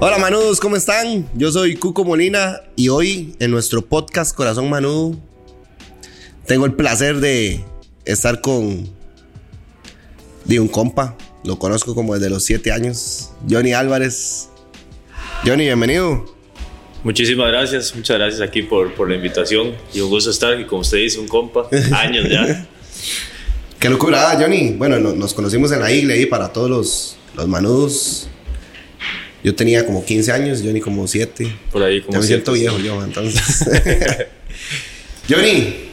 Hola manudos, ¿cómo están? Yo soy Cuco Molina y hoy en nuestro podcast Corazón Manudo tengo el placer de estar con de un compa, lo conozco como desde los 7 años, Johnny Álvarez. Johnny, bienvenido. Muchísimas gracias, muchas gracias aquí por, por la invitación y un gusto estar aquí, como usted dice, un compa, años ya. Qué locura, Johnny. Bueno, no- nos conocimos en la iglesia ahí para todos los, los manudos. Yo tenía como 15 años, Johnny como 7. Por ahí como Ya me siento viejo yo, entonces. Johnny,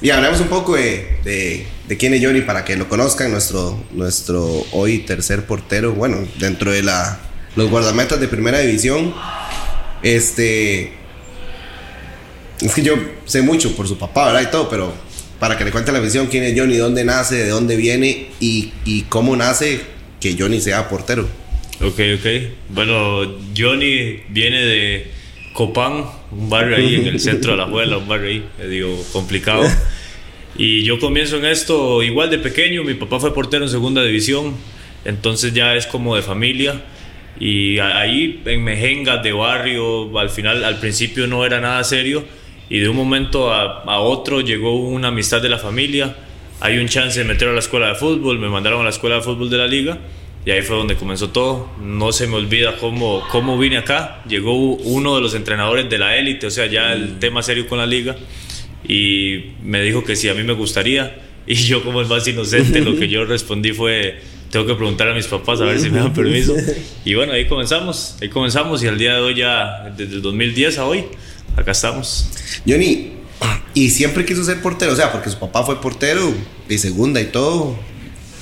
y hablemos un poco de, de, de quién es Johnny para que lo conozcan, nuestro, nuestro hoy tercer portero, bueno, dentro de la, los guardametas de primera división. Este. Es que yo sé mucho por su papá, ¿verdad? Y todo, pero para que le cuente la visión quién es Johnny, dónde nace, de dónde viene y, y cómo nace que Johnny sea portero. Ok, ok. Bueno, Johnny viene de Copán, un barrio ahí en el centro de la Juela, un barrio ahí, digo, complicado. Y yo comienzo en esto igual de pequeño, mi papá fue portero en segunda división, entonces ya es como de familia. Y ahí en mejengas de barrio, al final, al principio no era nada serio, y de un momento a, a otro llegó una amistad de la familia. Hay un chance de meter a la escuela de fútbol, me mandaron a la escuela de fútbol de la liga. Y ahí fue donde comenzó todo. No se me olvida cómo, cómo vine acá. Llegó uno de los entrenadores de la élite, o sea, ya el tema serio con la liga. Y me dijo que si a mí me gustaría. Y yo como el más inocente, lo que yo respondí fue, tengo que preguntar a mis papás a ver si me dan permiso. Y bueno, ahí comenzamos. Ahí comenzamos y al día de hoy ya, desde el 2010 a hoy, acá estamos. Johnny, y siempre quiso ser portero, o sea, porque su papá fue portero de segunda y todo.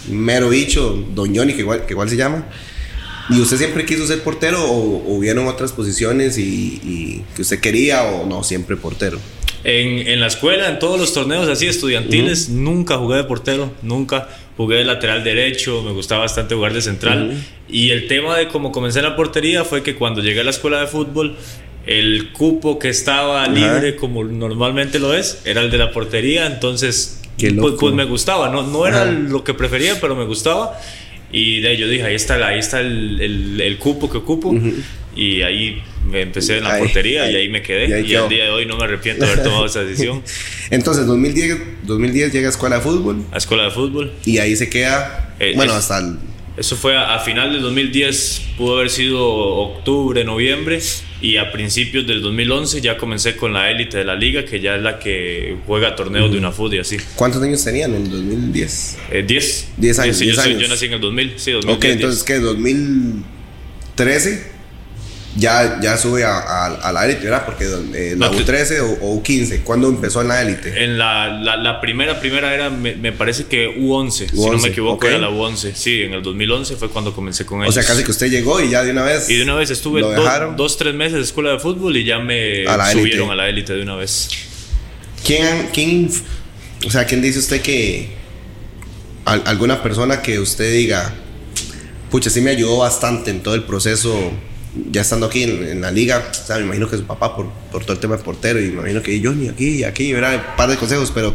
Mero bicho, don Johnny, que igual, que igual se llama. ¿Y usted siempre quiso ser portero o, o hubieron otras posiciones y, y que usted quería o no, siempre portero? En, en la escuela, en todos los torneos así estudiantiles, nunca jugué de portero, nunca jugué de lateral derecho, me gustaba bastante jugar de central. Y el tema de cómo comencé en la portería fue que cuando llegué a la escuela de fútbol, el cupo que estaba libre, como normalmente lo es, era el de la portería, entonces pues, pues me gustaba, no, no era Ajá. lo que prefería, pero me gustaba. Y de ahí yo dije, ahí está, ahí está el, el- el cupo que ocupo. Y ahí me empecé en la Ahí, portería y ahí. me quedé. Y al día de hoy no me arrepiento de haber tomado esa decisión. Entonces, 2010, 2010 llega a escuela de fútbol A escuela de fútbol. y ahí se queda, Eh, bueno, es- hasta el... Eso fue a, a final del 2010, pudo haber sido octubre, noviembre. Y a principios del 2011 ya comencé con la élite de la liga, que ya es la que juega torneos de una fútbol y así. ¿Cuántos años tenían en 2010? Eh, 10. Diez años, Sí, diez yo, soy- años. yo nací en el 2000. Sí, 2010. Ok, entonces, ¿qué? 2013 ya, ya sube a, a, a la élite, ¿verdad? Porque eh, la No, te- U13 o, o U15, ¿cuándo empezó en la élite? En la, la, la primera, primera era, me, me parece que U11, si no U11, me equivoco, era la U11. Sí, en el 2011 fue cuando comencé con O ellos. sea, casi que usted llegó y ya de una vez. Y de una vez estuve do- dos, tres meses de escuela de fútbol y ya me A subieron a la élite de una vez. ¿Quién, quién, o sea, quién dice usted que al- alguna persona que usted diga, pucha, sí me ayudó bastante en todo el proceso, ya estando aquí en, en la liga, o sea, me imagino que su papá por, por todo el tema de portero y me imagino que Johnny aquí y aquí, ¿verdad? Un par de consejos, pero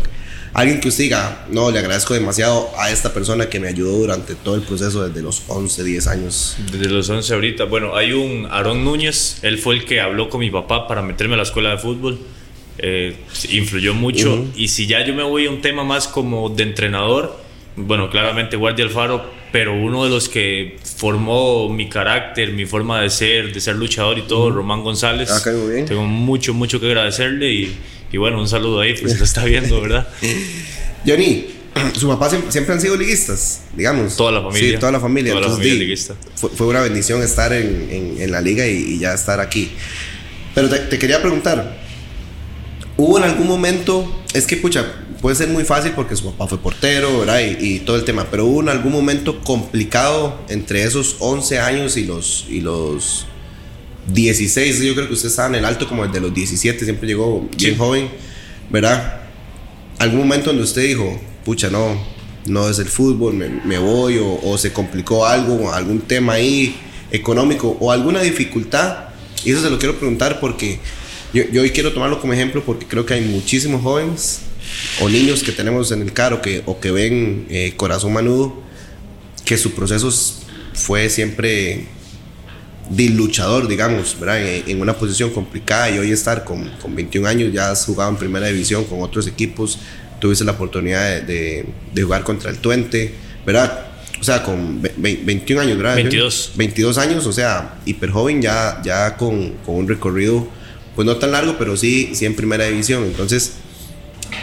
alguien que usted diga, no, le agradezco demasiado a esta persona que me ayudó durante todo el proceso desde los 11, 10 años. Desde los 11 ahorita. Bueno, hay un Aarón Núñez, él fue el que habló con mi papá para meterme a la escuela de fútbol. Eh, influyó mucho. Ujú. Y si ya yo me voy a un tema más como de entrenador, bueno, claramente Guardia Alfaro, pero uno de los que formó mi carácter, mi forma de ser, de ser luchador y todo, Román González. Ah, bien. Tengo mucho, mucho que agradecerle y, y bueno, un saludo ahí, pues lo está viendo, ¿verdad? Johnny, su papá siempre, siempre han sido liguistas, digamos. Toda la familia. Sí, toda la familia. Toda la Entonces, familia di, liguista. Fue, fue una bendición estar en, en- en la liga y, y ya estar aquí. Pero te, te quería preguntar, ¿hubo en algún momento, es que pucha, puede ser muy fácil porque su papá fue portero, ¿verdad? Y, y todo el tema, pero hubo en algún momento complicado entre esos 11 años y los, y los 16, yo creo que usted estaba en el alto como el de los 17, siempre llegó bien Sí. joven, ¿verdad? algún momento donde usted dijo, pucha, no, no es el fútbol, me, me voy, o, o se complicó algo, algún tema ahí económico, o alguna dificultad. Y eso se lo quiero preguntar porque yo, yo hoy quiero tomarlo como ejemplo porque creo que hay muchísimos jóvenes o niños que tenemos en el carro que, o que ven eh, Corazón Manudo, que su proceso fue siempre de luchador, digamos, ¿verdad? En, una posición complicada y hoy estar con, con, 21 años, ya has jugado en primera división con otros equipos, tuviste la oportunidad de, de, jugar contra el Tuente, ¿verdad? O sea, con 21 años, ¿verdad? 22. 22 años, o sea, hiper joven, ya, ya con, con un recorrido, pues no tan largo, pero sí, sí en primera división. Entonces,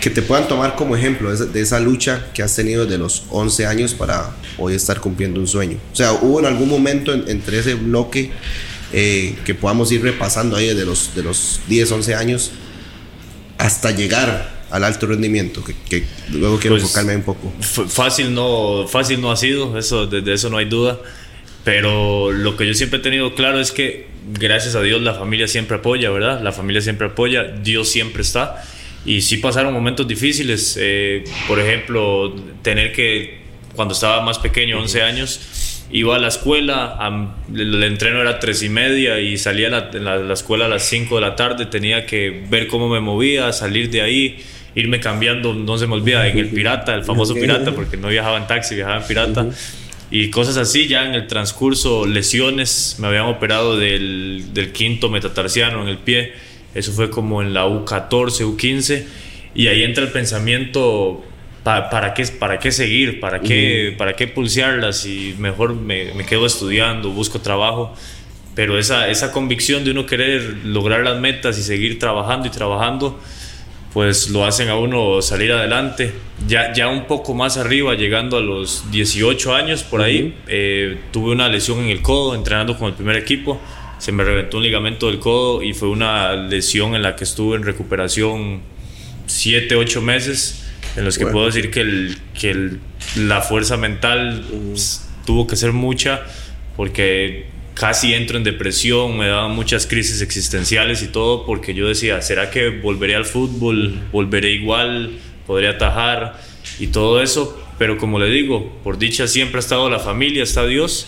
que te puedan tomar como ejemplo de esa, lucha que has tenido desde los 11 años para hoy estar cumpliendo un sueño. O sea, hubo en algún momento entre ese bloque eh, que podamos ir repasando ahí desde los, de los 10, 11 años hasta llegar al alto rendimiento, que, luego quiero pues, enfocarme un poco. Fácil no, fácil no ha sido, eso, de, de eso no hay duda, pero lo que yo siempre he tenido claro es que gracias a Dios la familia siempre apoya, ¿verdad? La familia siempre apoya, Dios siempre está y sí pasaron momentos difíciles. Eh, por ejemplo, tener que, cuando estaba más pequeño, 11 años, iba a la escuela, el, entreno era tres y media y salía a la, la, escuela a las 5 de la tarde, tenía que ver cómo me movía, salir de ahí, irme cambiando, no se me olvida, en el pirata, el famoso pirata, porque no viajaba en taxi, viajaba en pirata. Y cosas así, ya en el transcurso, lesiones, me habían operado del, del quinto metatarsiano en el pie eso fue como en la U14, U15. Y ahí entra el pensamiento, ¿para, qué, para qué seguir? ¿Para qué, ¿Para qué pulsearlas? Y mejor me, me, quedo estudiando, busco trabajo. Pero esa, esa convicción de uno querer lograr las metas y seguir trabajando y trabajando, pues lo hacen a uno salir adelante. Ya, ya un poco más arriba, llegando a los 18 años por ahí, eh, tuve una lesión en el codo entrenando con el primer equipo se me reventó un ligamento del codo y fue una lesión en la que estuve en recuperación 7, 8 meses, en los que puedo decir que, el, que la fuerza mental tuvo que ser mucha, porque casi entro en depresión, me daban muchas crisis existenciales y todo, porque yo decía, ¿será que volveré al fútbol? ¿Volveré igual? ¿Podré atajar? Y todo eso, pero como le digo, por dicha siempre ha estado la familia, está Dios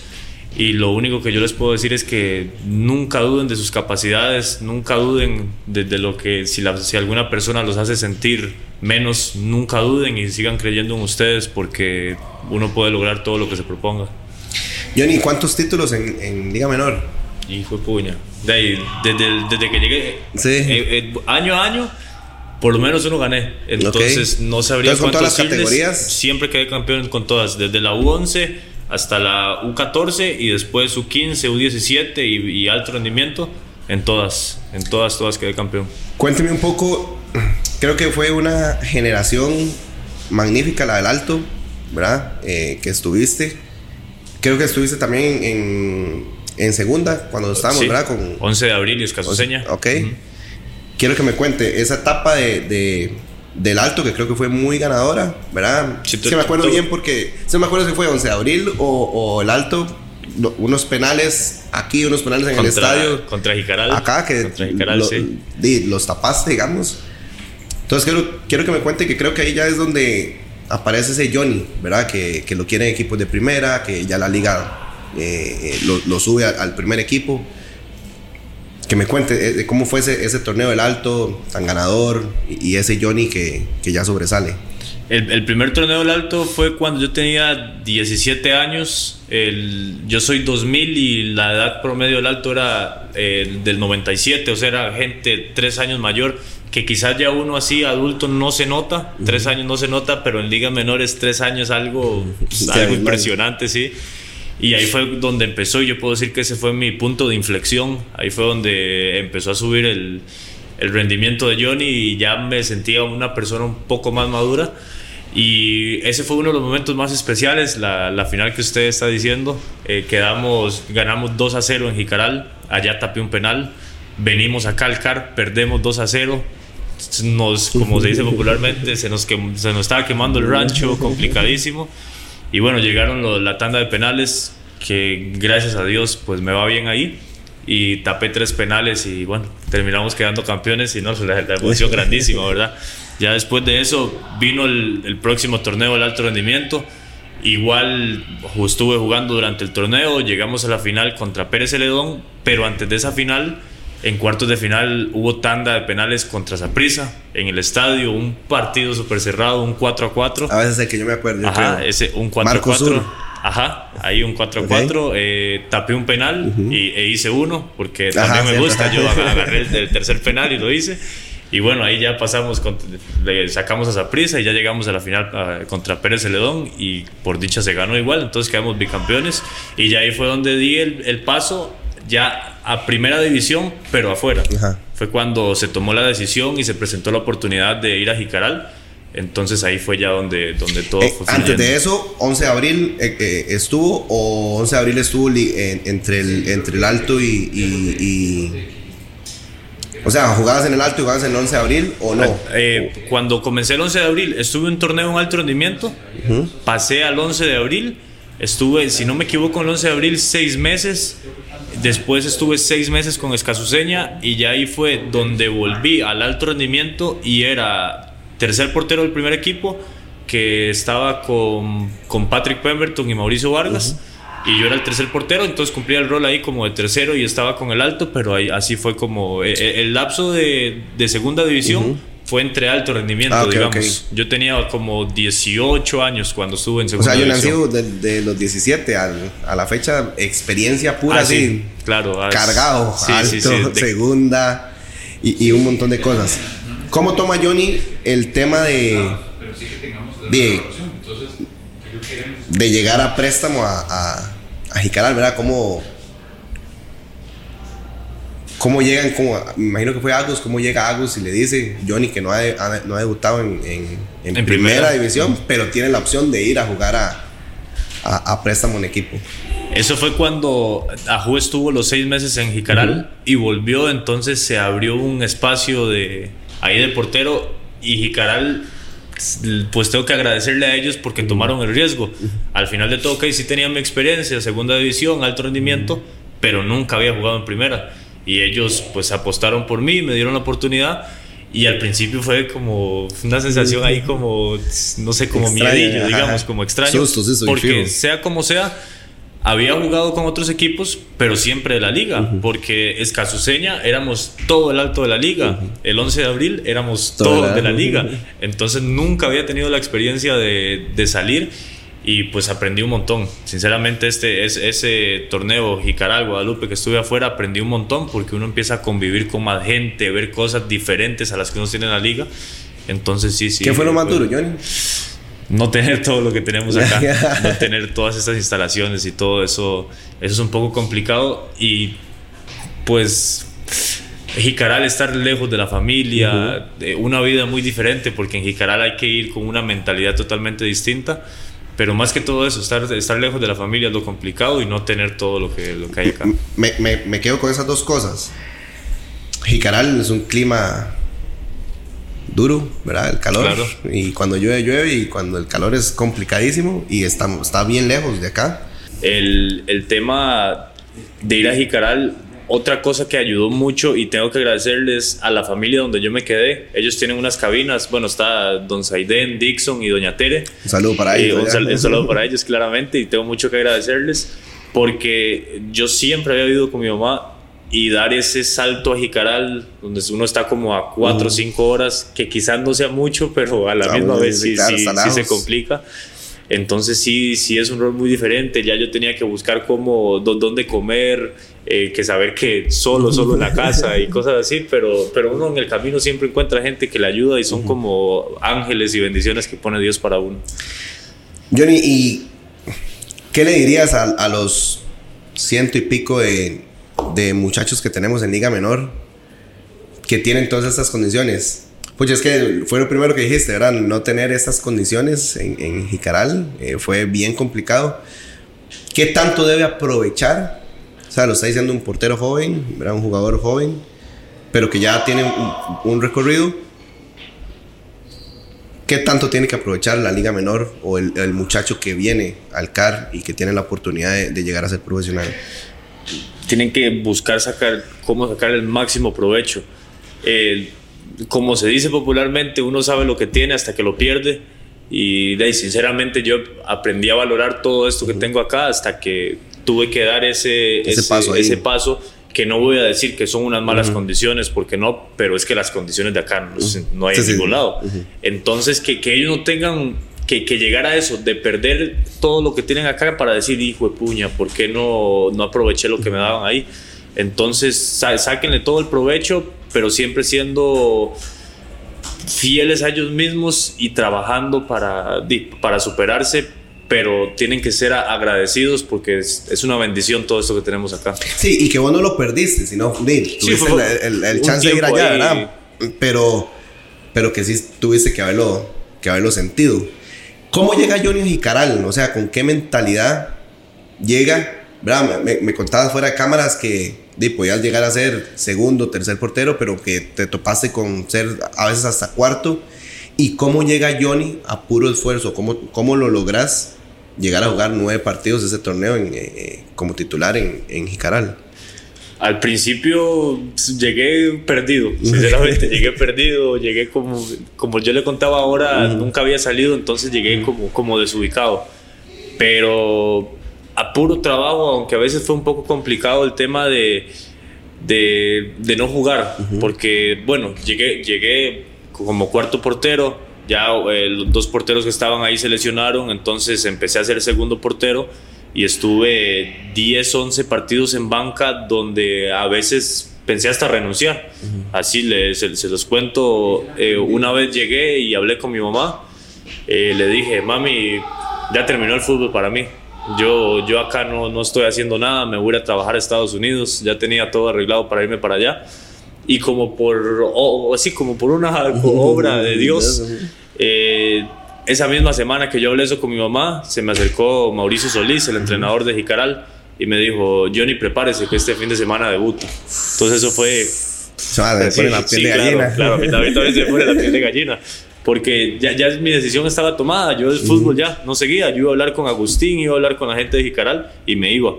y lo único que yo les puedo decir es que nunca duden de sus capacidades, nunca duden de, lo que si, la, si alguna persona los hace sentir menos, nunca duden y sigan creyendo en ustedes porque uno puede lograr todo lo que se proponga. Johnny, ¿cuántos títulos en, en Liga Menor? Hijo de puña. De ahí, desde, desde, que llegué, sí. Eh, eh, año a año, por lo menos uno gané. Entonces no sabría Entonces, con todas las categorías. Siempre quedé campeón con todas, desde la U11 hasta la U14 y después U15, U17 y, alto rendimiento. En todas, en todas, todas quedé campeón. Cuénteme un poco, creo que fue una generación magnífica la del alto, ¿verdad? Eh, que estuviste. Creo que estuviste también en, en segunda, cuando estábamos, ¿verdad? Con, 11 de abril Escasoseña. Ok. Quiero que me cuente esa etapa de del alto, que creo que fue muy ganadora, ¿verdad? Sí, me acuerdo bien porque, se me acuerdo si fue 11 de abril o, el alto, unos penales aquí, unos penales en el estadio. Contra Jicaral. Acá, que los tapaste, digamos. Entonces quiero, quiero que me cuente que creo que ahí ya es donde aparece ese Johnny, ¿verdad? Que, que lo quieren equipos de primera, que ya la liga eh, eh, lo, sube al primer equipo que me cuente eh, cómo fue ese, ese, torneo del Alto tan ganador y, ese Johnny que, que ya sobresale. El, el, primer torneo del Alto fue cuando yo tenía 17 años. El, yo soy 2000 y la edad promedio del Alto era eh, del 97, o sea, era gente tres años mayor, que quizás ya uno así adulto no se nota, tres años no se nota, pero en ligas menores tres años algo, algo impresionante, sí. Y ahí fue donde empezó, yo puedo decir que ese fue mi punto de inflexión. Ahí fue donde empezó a subir el, el rendimiento de Johnny y ya me sentía una persona un poco más madura. Y ese fue uno de los momentos más especiales, la, la final que usted está diciendo. Eh, quedamos, ganamos 2 a 0 en Jicaral, allá tapé un penal. Venimos acá al CAR, perdemos 2 a 0. Nos, como se dice popularmente, se nos, se nos estaba quemando el rancho, complicadísimo. Y bueno, llegaron la tanda de penales, que gracias a Dios pues me va bien ahí. Y tapé tres penales y bueno, terminamos quedando campeones y no, la, la emoción grandísima, ¿verdad? Ya después de eso vino el, el próximo torneo del alto rendimiento. Igual estuve jugando durante el torneo, llegamos a la final contra Pérez Celedón, pero antes de esa final en cuartos de final hubo tanda de penales contra Saprissa en el estadio, un partido súper cerrado, un 4 a 4. A veces el que yo me acuerdo. Ajá, ese, un 4 a 4. Ajá, ahí un 4-4. Eh, tapé un penal y, e hice uno, porque también me gusta. Yo agarré el, tercer penal y lo hice. Y bueno, ahí ya pasamos, le sacamos a esa prisa y ya llegamos a la final contra Pérez Celedón y por dicha se ganó igual, entonces quedamos bicampeones. Y ya ahí fue donde di el, el paso ya a primera división, pero afuera. Fue cuando se tomó la decisión y se presentó la oportunidad de ir a Jicaral. Entonces ahí fue ya donde, donde todo eh, Antes de eso, 11 de abril eh, eh, estuvo o 11 de abril estuvo entre, el, entre el alto y, O sea, ¿jugabas en el alto y jugabas en el 11 de abril o no? cuando comencé el 11 de abril, estuve en un torneo en alto rendimiento, pasé al 11 de abril, estuve, si no me equivoco, el 11 de abril seis meses, después estuve seis meses con Escazuseña y ya ahí fue donde volví al alto rendimiento y era tercer portero del primer equipo, que estaba con, con Patrick Pemberton y Mauricio Vargas. Y yo era el tercer portero, entonces cumplía el rol ahí como de tercero y estaba con el alto, pero ahí, así fue como eh, eh, el, lapso de, de, segunda división. Fue entre alto rendimiento, ah, digamos. Yo tenía como 18 años cuando estuve en segunda división. O sea, yo nací de, los 17 a la fecha, experiencia pura, ah, así. claro. Ah, cargado, alto, segunda y, y un montón de cosas. ¿Cómo toma Johnny el tema de, de, de llegar a préstamo a, a, a Jicaral, ¿verdad? ¿Cómo, cómo llegan, me imagino que fue Agus, cómo llega Agus y le dice Johnny que no ha, no ha debutado en, en, primera, división, pero tiene la opción de ir a jugar a, a, préstamo en equipo. Eso fue cuando Ajú estuvo los seis meses en Jicaral y volvió, entonces se abrió un espacio de ahí de portero y Jicaral pues tengo que agradecerle a ellos porque tomaron el riesgo. Al final de todo, que sí tenía mi experiencia, segunda división, alto rendimiento, pero nunca había jugado en primera. Y ellos pues apostaron por mí, me dieron la oportunidad. Y al principio fue como una sensación ahí como, no sé, como miedillo, digamos, como extraño. porque sea como sea, había jugado con otros equipos, pero siempre de la liga, porque Escazuseña éramos todo el alto de la liga, el 11 de abril éramos todo, de la liga, entonces nunca había tenido la experiencia de, de salir y pues aprendí un montón. Sinceramente este ese torneo Jicaral Guadalupe que estuve afuera aprendí un montón porque uno empieza a convivir con más gente, ver cosas diferentes a las que uno tiene en la liga. Entonces sí, sí. ¿Qué fue lo más duro, Johnny? no tener todo lo que tenemos acá, no tener todas estas instalaciones y todo eso, eso es un poco complicado y pues Jicaral estar lejos de la familia, una vida muy diferente porque en Jicaral hay que ir con una mentalidad totalmente distinta, pero más que todo eso, estar, estar lejos de la familia es lo complicado y no tener todo lo que, lo que hay acá. Me, me, me quedo con esas dos cosas. Jicaral es un clima duro, ¿verdad? El calor. Y cuando llueve, llueve y cuando el calor es complicadísimo y está, está bien lejos de acá. El, el tema de ir a Jicaral, otra cosa que ayudó mucho y tengo que agradecerles a la familia donde yo me quedé. Ellos tienen unas cabinas, bueno, está Don Saiden, Dixon y Doña Tere. Un saludo para ellos. un, saludo para ellos, claramente, y tengo mucho que agradecerles porque yo siempre había vivido con mi mamá y dar ese salto a Jicaral, donde uno está como a 4 o 5 horas, que quizás no sea mucho, pero a la misma vez sí, sí, se complica. Entonces sí, sí es un rol muy diferente. Ya yo tenía que buscar cómo, dónde comer, eh, que saber que solo, solo en la casa y cosas así, pero, pero uno en el camino siempre encuentra gente que le ayuda y son como ángeles y bendiciones que pone Dios para uno. Johnny, ¿y qué le dirías a, a los ciento y pico de de muchachos que tenemos en Liga Menor que tienen todas estas condiciones. Pues es que fue lo primero que dijiste, ¿verdad? No tener estas condiciones en, en Jicaral eh, fue bien complicado. ¿Qué tanto debe aprovechar? Sea, lo está diciendo un portero joven, ¿verdad? Un jugador joven, pero que ya tiene un, recorrido. ¿Qué tanto tiene que aprovechar la Liga Menor o el, el muchacho que viene al CAR y que tiene la oportunidad de, de llegar a ser profesional? tienen que buscar sacar cómo sacar el máximo provecho. como se dice popularmente, uno sabe lo que tiene hasta que lo pierde. Y de sinceramente yo aprendí a valorar todo esto que tengo acá hasta que tuve que dar ese, ese, paso, ese paso, que no voy a decir que son unas malas condiciones, porque no, pero es que las condiciones de acá no, hay en ningún lado. Entonces, que, que, ellos no tengan que, que llegar a eso, de perder todo lo que tienen acá para decir, hijo de puña, ¿por qué no, no aproveché lo que me daban ahí? Entonces, sáquenle todo el provecho, pero siempre siendo fieles a ellos mismos y trabajando para, para superarse, pero tienen que ser agradecidos porque es, una bendición todo esto que tenemos acá. Sí, y que vos no lo perdiste, sino tuviste el, el, chance de ir allá, ¿verdad? Pero, pero que sí tuviste que haberlo, que haberlo sentido. ¿Cómo llega Johnny Jicaral? O sea, ¿con qué mentalidad llega? ¿verdad? Me, me contabas fuera de cámaras que de, podías llegar a ser segundo, tercer portero, pero que te topaste con ser a veces hasta cuarto. ¿Y cómo llega Johnny a puro esfuerzo? ¿Cómo, cómo lo logras llegar a jugar nueve partidos de ese torneo en, eh, como titular en, en Jicaral? Al principio pues, llegué perdido, sinceramente, llegué perdido, llegué como, como yo le contaba ahora, nunca había salido, entonces llegué como, como desubicado. Pero a puro trabajo, aunque a veces fue un poco complicado el tema de, de, de no jugar, porque bueno, llegué, llegué como cuarto portero, ya eh, los dos porteros que estaban ahí se lesionaron, entonces empecé a ser segundo portero y estuve 10, 11 partidos en banca donde a veces pensé hasta renunciar. Así les, se, los cuento, eh, una vez llegué y hablé con mi mamá, eh, le dije, mami, ya terminó el fútbol para mí. Yo, yo acá no, no estoy haciendo nada, me voy a trabajar a Estados Unidos, ya tenía todo arreglado para irme para allá. Y como por, así como por una obra de Dios, eh, esa misma semana que yo hablé eso con mi mamá, se me acercó Mauricio Solís, el entrenador de Jicaral, y me dijo, Johnny, prepárese que este fin de semana debuta. Entonces eso fue... Se la piel de gallina. Claro, a mí también, se me pone la piel de gallina porque ya, ya mi decisión estaba tomada. Yo del fútbol ya no seguía. Yo iba a hablar con Agustín, iba a hablar con la gente de Jicaral y me iba.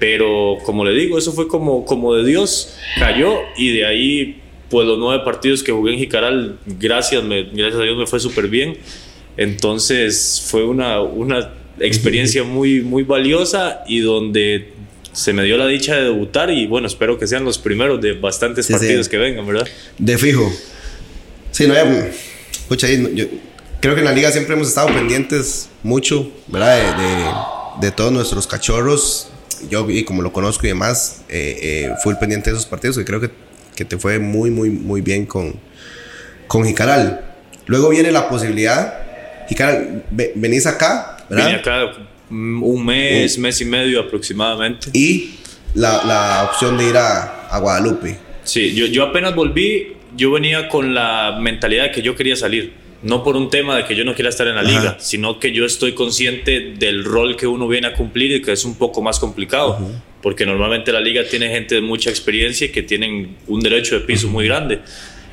Pero como le digo, eso fue como, como de Dios, cayó y de ahí, pues los nueve partidos que jugué en Jicaral, gracias, me, gracias a Dios me fue súper bien. Entonces fue una, una experiencia muy, muy valiosa y donde se me dio la dicha de debutar y bueno, espero que sean los primeros de bastantes partidos que vengan, ¿verdad? De fijo. Sí, no, hay Pucha, yo creo que en la liga siempre hemos estado pendientes mucho, ¿verdad? De, de, todos nuestros cachorros. Yo, y como lo conozco y demás, eh, eh, fui el pendiente de esos partidos y creo que, que, te fue muy, muy, muy bien con, con Jicaral. Luego viene la posibilidad, Jicaral, venís acá, ¿verdad? Vine acá un mes, mes y medio aproximadamente. Y la, la opción de ir a, a Guadalupe. Sí, yo, yo apenas volví, yo venía con la mentalidad de que yo quería salir. No por un tema de que yo no quiera estar en la liga, sino que yo estoy consciente del rol que uno viene a cumplir y que es un poco más complicado. Porque normalmente la liga tiene gente de mucha experiencia y que tienen un derecho de piso muy grande.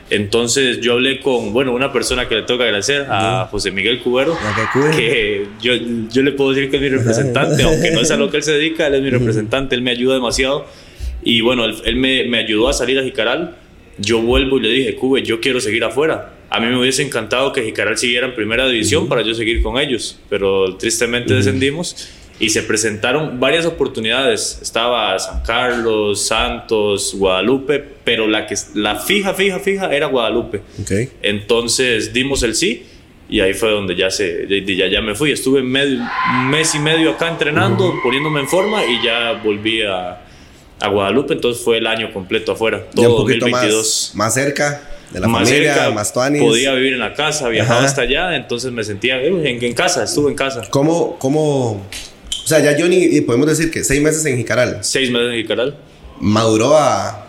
Entonces yo hablé con, bueno, una persona que le toca agradecer, a José Miguel Cubero, que yo, yo le puedo decir que es mi representante, aunque no es a lo que él se dedica, él es mi representante, él me ayuda demasiado. Y bueno, él, él me, me, ayudó a salir a Jicaral yo vuelvo y le dije, Cube, yo quiero seguir afuera. A mí me hubiese encantado que Jicaral siguiera en primera división para yo seguir con ellos, pero tristemente descendimos y se presentaron varias oportunidades. Estaba San Carlos, Santos, Guadalupe, pero la, que, la fija, fija, fija era Guadalupe. Entonces dimos el sí y ahí fue donde ya, se, ya, ya me fui. Estuve medio, un mes y medio acá entrenando, poniéndome en forma y ya volví a, a Guadalupe, entonces fue el año completo afuera, todo 2022. Más, más, cerca de la más familia, cerca, más tuanis. Podía vivir en la casa, viajaba hasta allá, entonces me sentía en, en, casa, estuve en casa. ¿Cómo, cómo, o sea, ya Johnny, podemos decir que seis meses en Jicaral? Seis meses en Jicaral. Maduró a...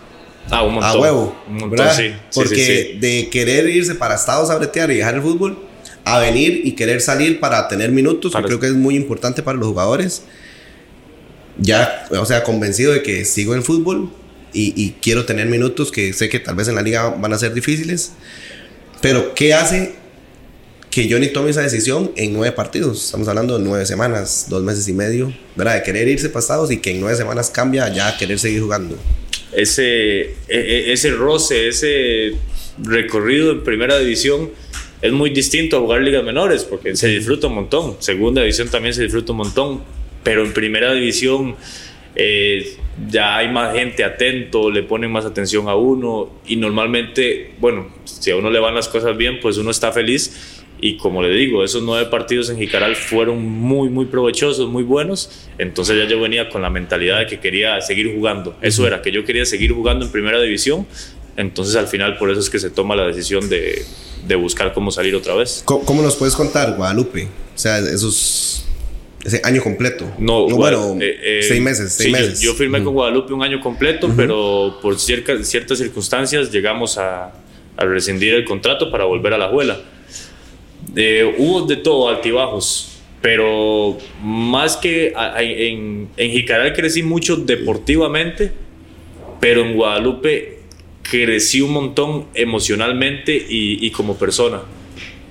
Ah, un montón. A huevo. Un montón, sí. Porque de querer irse para Estados a bretear y dejar el fútbol, a venir y querer salir para tener minutos, que creo que es muy importante para los jugadores ya, o sea, convencido de que sigo en fútbol y, quiero tener minutos que sé que tal vez en la liga van a ser difíciles. Pero, ¿qué hace que Johnny tome esa decisión en nueve partidos? Estamos hablando de nueve semanas, dos meses y medio, ¿verdad? De querer irse pasados y que en nueve semanas cambia ya a querer seguir jugando. Ese, e, e, ese roce, ese recorrido en primera división es muy distinto a jugar ligas menores porque se disfruta un montón. Segunda división también se disfruta un montón pero en primera división eh, ya hay más gente atento, le ponen más atención a uno y normalmente, bueno, si a uno le van las cosas bien, pues uno está feliz, Y como le digo, esos nueve partidos en Jicaral fueron muy, muy provechosos, muy buenos. Entonces ya yo venía con la mentalidad de que quería seguir jugando. Eso era, que yo quería seguir jugando en primera división. Entonces al final por eso es que se toma la decisión de, de buscar cómo salir otra vez. ¿Cómo, nos puedes contar, Guadalupe? O sea, esos ese año completo. No, bueno, eh, eh, seis meses, seis meses. Yo, firmé con Guadalupe un año completo, pero por ciertas circunstancias llegamos a, a, rescindir el contrato para volver a la abuela. Eh, hubo de todo, altibajos, pero más que en, en Jicaral crecí mucho deportivamente, pero en Guadalupe crecí un montón emocionalmente y, y como persona.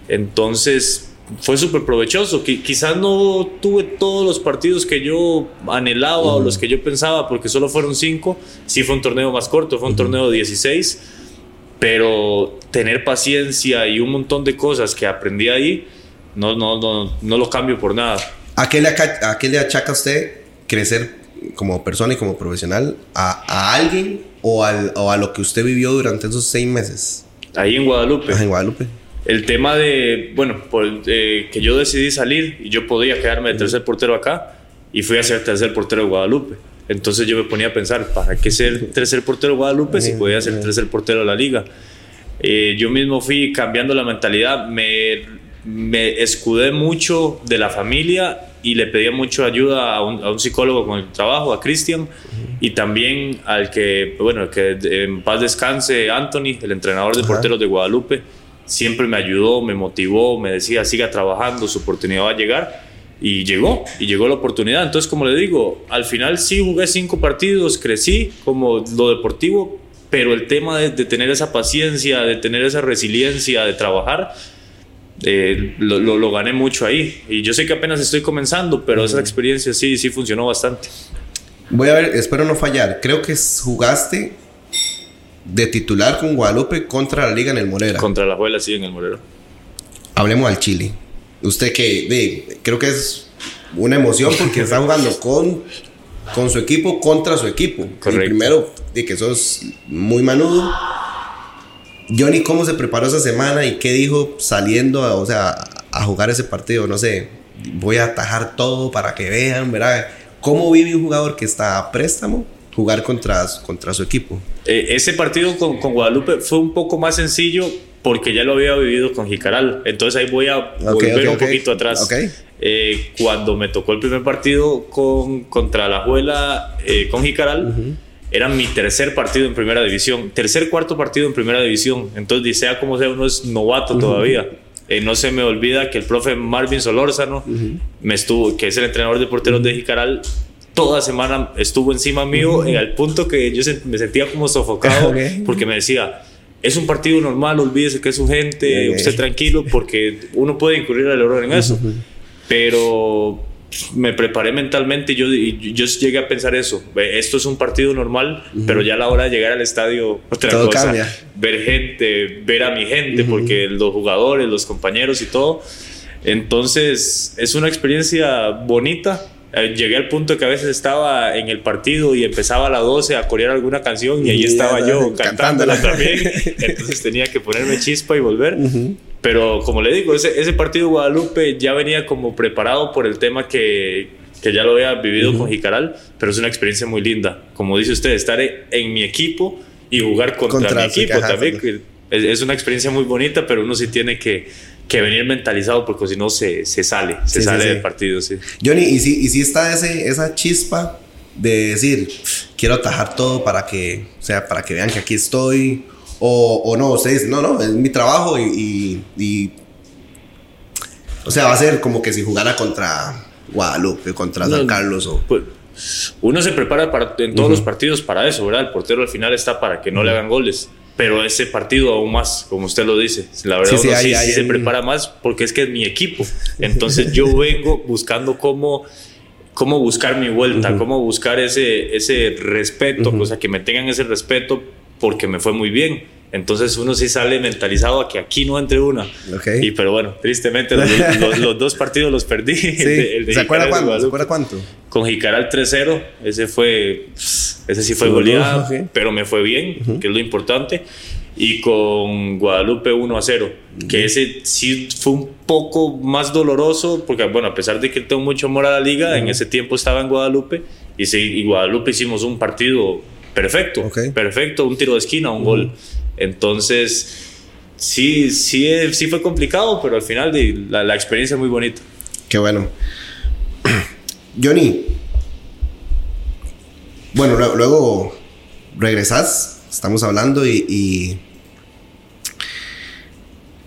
Entonces fue súper provechoso. Quizás no tuve todos los partidos que yo anhelaba o los que yo pensaba, porque solo fueron cinco. Sí fue un torneo más corto, fue un torneo de 16 pero tener paciencia y un montón de cosas que aprendí ahí, no, no, no, no lo cambio por nada. ¿A qué, le, ¿A qué le achaca usted crecer como persona y como profesional? ¿A, a alguien o, al, o, a lo que usted vivió durante esos seis meses? Ahí en Guadalupe. en Guadalupe. El tema de, bueno, por, eh, que yo decidí salir y yo podía quedarme de tercer portero acá y fui a ser tercer portero de Guadalupe. Entonces yo me ponía a pensar, ¿para qué ser tercer portero de Guadalupe si podía ser tercer portero de la liga? Eh, yo mismo fui cambiando la mentalidad, me, me, escudé mucho de la familia y le pedía mucho ayuda a un, a un psicólogo con el trabajo, a Cristian, y también al que, bueno, que en paz descanse, Anthony, el entrenador de porteros de Guadalupe, siempre me ayudó, me motivó, me decía, siga trabajando, su oportunidad va a llegar y llegó, y llegó la oportunidad. Entonces, como le digo, al final sí jugué cinco partidos, crecí como lo deportivo, pero el tema de, tener esa paciencia, de tener esa resiliencia, de trabajar, eh, lo, lo, gané mucho ahí. Y yo sé que apenas estoy comenzando, pero esa experiencia sí, sí funcionó bastante. Voy a ver, espero no fallar. Creo que jugaste de titular con Guadalupe contra la Liga en el Morera. Contra la Abuela, sí, en el Morero. Hablemos al Chile. Usted que creo que es una emoción porque está jugando con, con su equipo contra su equipo. Correcto. primero, de que sos muy manudo. Johnny, ¿cómo se preparó esa semana y qué dijo saliendo a, o sea, a jugar ese partido? No sé, voy a atajar todo para que vean, ¿verdad? ¿Cómo vive un jugador que está a préstamo jugar contra, contra su equipo? Eh, ese partido con, con Guadalupe fue un poco más sencillo porque ya lo había vivido con Jicaral. Entonces ahí voy a volver un poquito atrás. Eh, cuando me tocó el primer partido con, contra la Juela eh, con Jicaral, era mi tercer partido en primera división. Tercer, cuarto partido en primera división. Entonces, sea como sea, uno es novato todavía. Eh, no se me olvida que el profe Marvin Solórzano, me estuvo, que es el entrenador de porteros de Jicaral, toda semana estuvo encima mío, al punto que yo me sentía como sofocado, porque me decía es un partido normal, olvídese que es su gente, usted tranquilo, porque uno puede incurrir al error en eso. Pero me preparé mentalmente y yo, yo llegué a pensar eso. Esto es un partido normal, pero ya a la hora de llegar al estadio, otra cosa. Ver gente, ver a mi gente, porque los jugadores, los compañeros y todo. Entonces, es una experiencia bonita eh, llegué al punto que a veces estaba en el partido y empezaba a las 12 a corear alguna canción y ahí estaba yo cantándola también. Entonces tenía que ponerme chispa y volver. Pero como le digo, ese, ese partido Guadalupe ya venía como preparado por el tema que, que ya lo había vivido con Jicaral, pero es una experiencia muy linda. Como dice usted, estar en, mi equipo y jugar contra, mi equipo también. es una experiencia muy bonita, pero uno sí tiene que que venir mentalizado porque si no se, se, sale, se sale del partido, sí. Johnny, ¿y si, y si está ese, esa chispa de decir, quiero atajar todo para que, o sea, para que vean que aquí estoy, o, o no, usted dice, no, no, es mi trabajo y, y, o sea, va a ser como que si jugara contra Guadalupe, contra San Carlos o... Pues, uno se prepara para, en todos los partidos para eso, ¿verdad? El portero al final está para que no le hagan goles pero ese partido aún más, como usted lo dice. La verdad, sí, sí, se prepara más porque es que es mi equipo. Entonces yo vengo buscando cómo, cómo buscar mi vuelta, cómo buscar ese, ese respeto, o sea, que me tengan ese respeto porque me fue muy bien. Entonces uno sí sale mentalizado a que aquí no entre una. Y pero bueno, tristemente los, dos partidos los perdí. ¿Se, acuerda cuánto? ¿Se acuerda cuánto? Con Jicaral 3-0, ese fue ese sí fue goleado, pero me fue bien, que es lo importante. y con Guadalupe 1 a 0. Que ese sí fue un poco más doloroso, porque bueno, a pesar de que tengo mucho amor a la liga, en ese tiempo estaba en Guadalupe y, sí, y Guadalupe hicimos un partido perfecto, perfecto, un tiro de esquina, un gol. Entonces, sí, sí, sí fue complicado, pero al final la, la experiencia es muy bonita. Qué bueno. Johnny, bueno, luego regresas, estamos hablando y,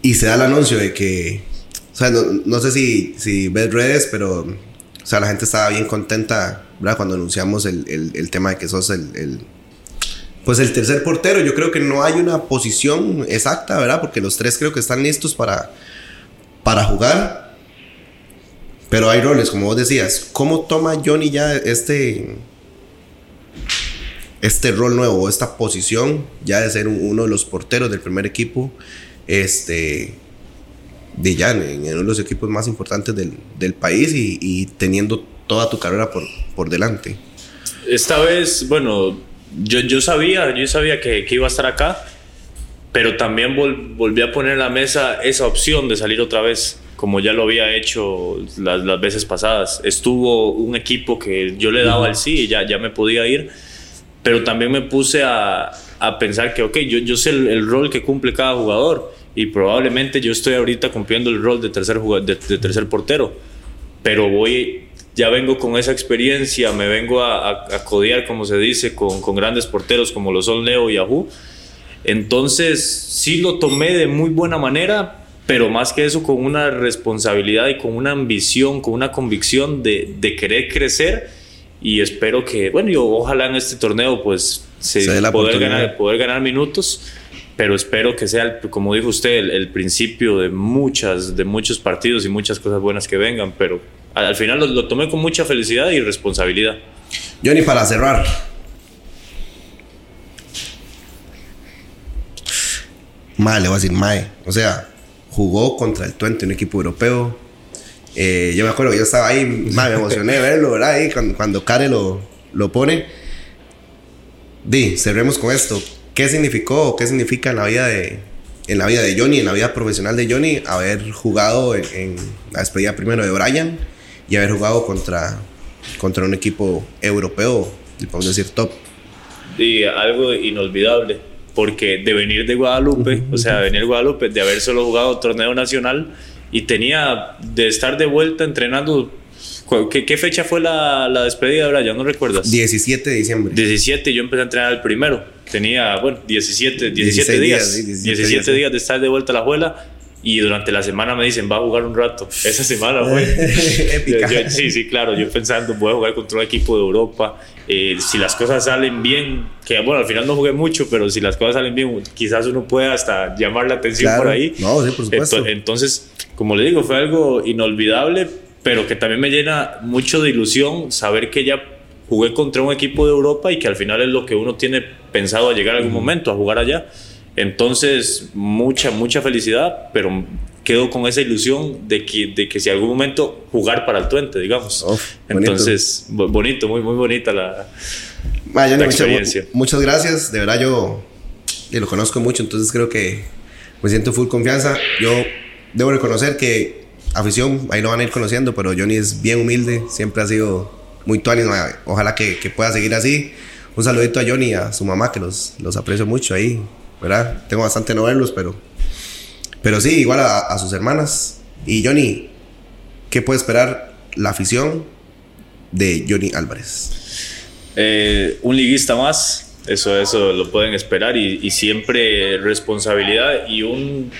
y, se da el anuncio de que, o sea, no, sé si, si ves redes, pero, o sea, la gente estaba bien contenta, ¿verdad? Cuando anunciamos el, tema de que sos el, pues el tercer portero. Yo creo que no hay una posición exacta, ¿verdad? Porque los tres creo que están listos para, para jugar. Pero hay roles, como vos decías. ¿Cómo toma Johnny ya este, este rol nuevo, esta posición ya de ser uno de los porteros del primer equipo, este, de ya en, uno de los equipos más importantes del, país y, teniendo toda tu carrera por, por delante. Esta vez, bueno, yo, yo sabía, yo sabía que, que iba a estar acá, pero también volví a poner en la mesa esa opción de salir otra vez, como ya lo había hecho las, las veces pasadas. Estuvo un equipo que yo le daba el sí y ya, ya me podía ir pero también me puse a, a pensar que, ok, yo, yo sé el, rol que cumple cada jugador y probablemente yo estoy ahorita cumpliendo el rol de tercer, de, de tercer portero, pero voy, ya vengo con esa experiencia, me vengo a, a, codear, como se dice, con, con, grandes porteros como lo son Leo y Yahoo. Entonces, sí lo tomé de muy buena manera, pero más que eso, con una responsabilidad y con una ambición, con una convicción de, de querer crecer y espero que, bueno, yo ojalá en este torneo pues se, poder, ganar, poder ganar minutos, pero espero que sea, como dijo usted, el, principio de muchas, de muchos partidos y muchas cosas buenas que vengan, pero al, final lo, tomé con mucha felicidad y responsabilidad. Johnny, para cerrar. Mae, le voy a decir Mae. O sea, jugó contra el Twente, un equipo europeo eh, yo me acuerdo que yo estaba ahí, me emocioné verlo, ¿verdad? Ahí cuando, cuando Kare lo, lo pone. Di, cerremos con esto. ¿Qué significó qué significa en la vida de, en la vida de Johnny, en la vida profesional de Johnny, haber jugado en, la despedida primero de Brian y haber jugado contra, contra un equipo europeo, podemos decir top? Y algo inolvidable, porque de venir de Guadalupe, o sea, de venir de Guadalupe, de haber solo jugado torneo nacional, y tenía de estar de vuelta entrenando. ¿Qué, qué fecha fue la, la despedida, Brian? ¿No recuerdas? 17 de diciembre. 17, yo empecé a entrenar el primero. Tenía, bueno, 17, 17 días. 17, días, de estar de vuelta a la juela y durante la semana me dicen, va a jugar un rato. Esa semana fue. Épica. sí, sí, claro. Yo pensando, voy a jugar contra un equipo de Europa. Eh, si las cosas salen bien, que bueno, al final no jugué mucho, pero si las cosas salen bien, quizás uno pueda hasta llamar la atención por ahí. No, sí, por supuesto. Entonces, como le digo, fue algo inolvidable, pero que también me llena mucho de ilusión saber que ya jugué contra un equipo de Europa y que al final es lo que uno tiene pensado a llegar a algún momento, a jugar allá. Entonces, mucha, mucha felicidad, pero quedo con esa ilusión de que, de que si algún momento jugar para el Twente, digamos. Entonces, bonito, muy, muy bonita la, experiencia. Muchas, gracias, de verdad yo lo conozco mucho, entonces creo que me siento full confianza. Yo debo reconocer que afición, ahí lo van a ir conociendo, pero Johnny es bien humilde, siempre ha sido muy tuani, ojalá que, que, pueda seguir así. Un saludito a Johnny y a su mamá, que los, los aprecio mucho ahí, ¿verdad? Tengo bastante no verlos, pero, pero sí, igual a, sus hermanas. Y Johnny, ¿qué puede esperar la afición de Johnny Álvarez? Eh, un liguista más, eso, eso lo pueden esperar y, y siempre responsabilidad y un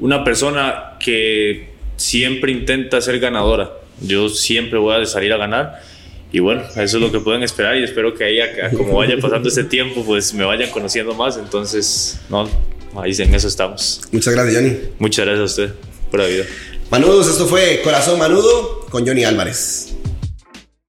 una persona que siempre intenta ser ganadora. Yo siempre voy a salir a ganar. Y bueno, eso es lo que pueden esperar y espero que ahí, como vaya pasando ese tiempo, pues me vayan conociendo más. Entonces, no, ahí en eso estamos. Muchas gracias, Johnny. Muchas gracias a usted por la vida. Manudos, esto fue Corazón Manudo con Johnny Álvarez.